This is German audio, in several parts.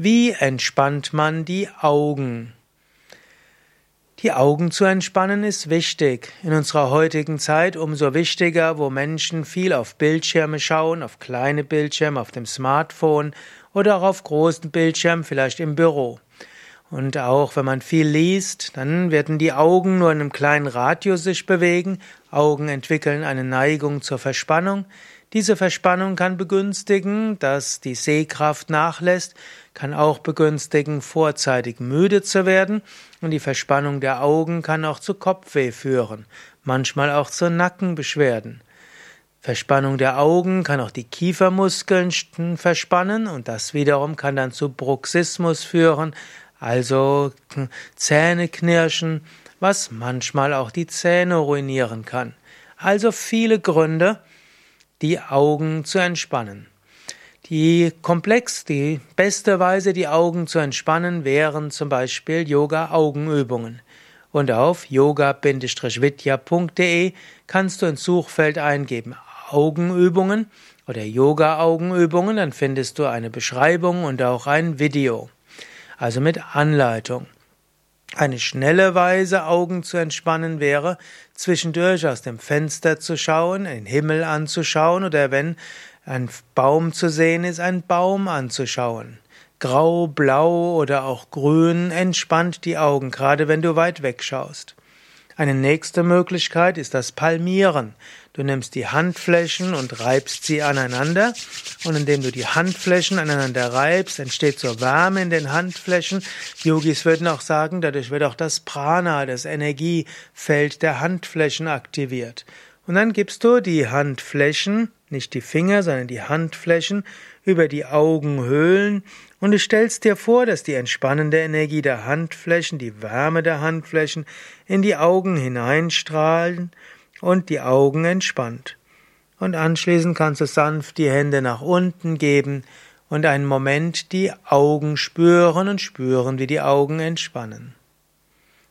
Wie entspannt man die Augen? Die Augen zu entspannen ist wichtig. In unserer heutigen Zeit umso wichtiger, wo Menschen viel auf Bildschirme schauen, auf kleine Bildschirme, auf dem Smartphone oder auch auf großen Bildschirmen, vielleicht im Büro. Und auch wenn man viel liest, dann werden die Augen nur in einem kleinen Radius sich bewegen. Augen entwickeln eine Neigung zur Verspannung. Diese Verspannung kann begünstigen, dass die Sehkraft nachlässt, kann auch begünstigen, vorzeitig müde zu werden. Und die Verspannung der Augen kann auch zu Kopfweh führen, manchmal auch zu Nackenbeschwerden. Verspannung der Augen kann auch die Kiefermuskeln verspannen und das wiederum kann dann zu Bruxismus führen, also Zähne knirschen, was manchmal auch die Zähne ruinieren kann. Also viele Gründe, die Augen zu entspannen. Die komplex, die beste Weise, die Augen zu entspannen, wären zum Beispiel Yoga-Augenübungen. Und auf yoga-vidya.de kannst du ins Suchfeld eingeben Augenübungen oder Yoga-Augenübungen, dann findest du eine Beschreibung und auch ein Video also mit Anleitung. Eine schnelle Weise, Augen zu entspannen, wäre, zwischendurch aus dem Fenster zu schauen, den Himmel anzuschauen oder wenn ein Baum zu sehen ist, einen Baum anzuschauen. Grau, blau oder auch grün entspannt die Augen, gerade wenn du weit wegschaust. Eine nächste Möglichkeit ist das Palmieren. Du nimmst die Handflächen und reibst sie aneinander und indem du die Handflächen aneinander reibst, entsteht so Wärme in den Handflächen. Yogis würden auch sagen, dadurch wird auch das Prana, das Energiefeld der Handflächen aktiviert. Und dann gibst du die Handflächen, nicht die Finger, sondern die Handflächen über die Augenhöhlen und du stellst dir vor, dass die entspannende Energie der Handflächen, die Wärme der Handflächen in die Augen hineinstrahlen und die Augen entspannt. Und anschließend kannst du sanft die Hände nach unten geben und einen Moment die Augen spüren und spüren, wie die Augen entspannen.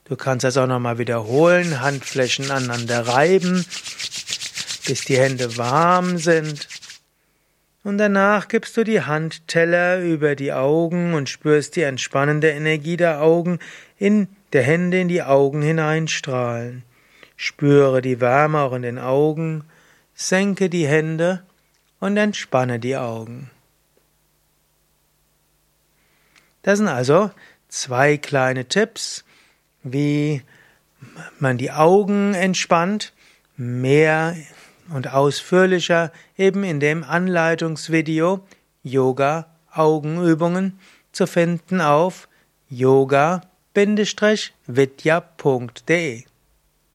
Du kannst das auch nochmal wiederholen, Handflächen aneinander reiben, bis die Hände warm sind und danach gibst du die Handteller über die Augen und spürst die entspannende Energie der Augen in der Hände in die Augen hineinstrahlen. Spüre die Wärme auch in den Augen, senke die Hände und entspanne die Augen. Das sind also zwei kleine Tipps, wie man die Augen entspannt, mehr und ausführlicher eben in dem Anleitungsvideo Yoga Augenübungen zu finden auf yoga-vidya.de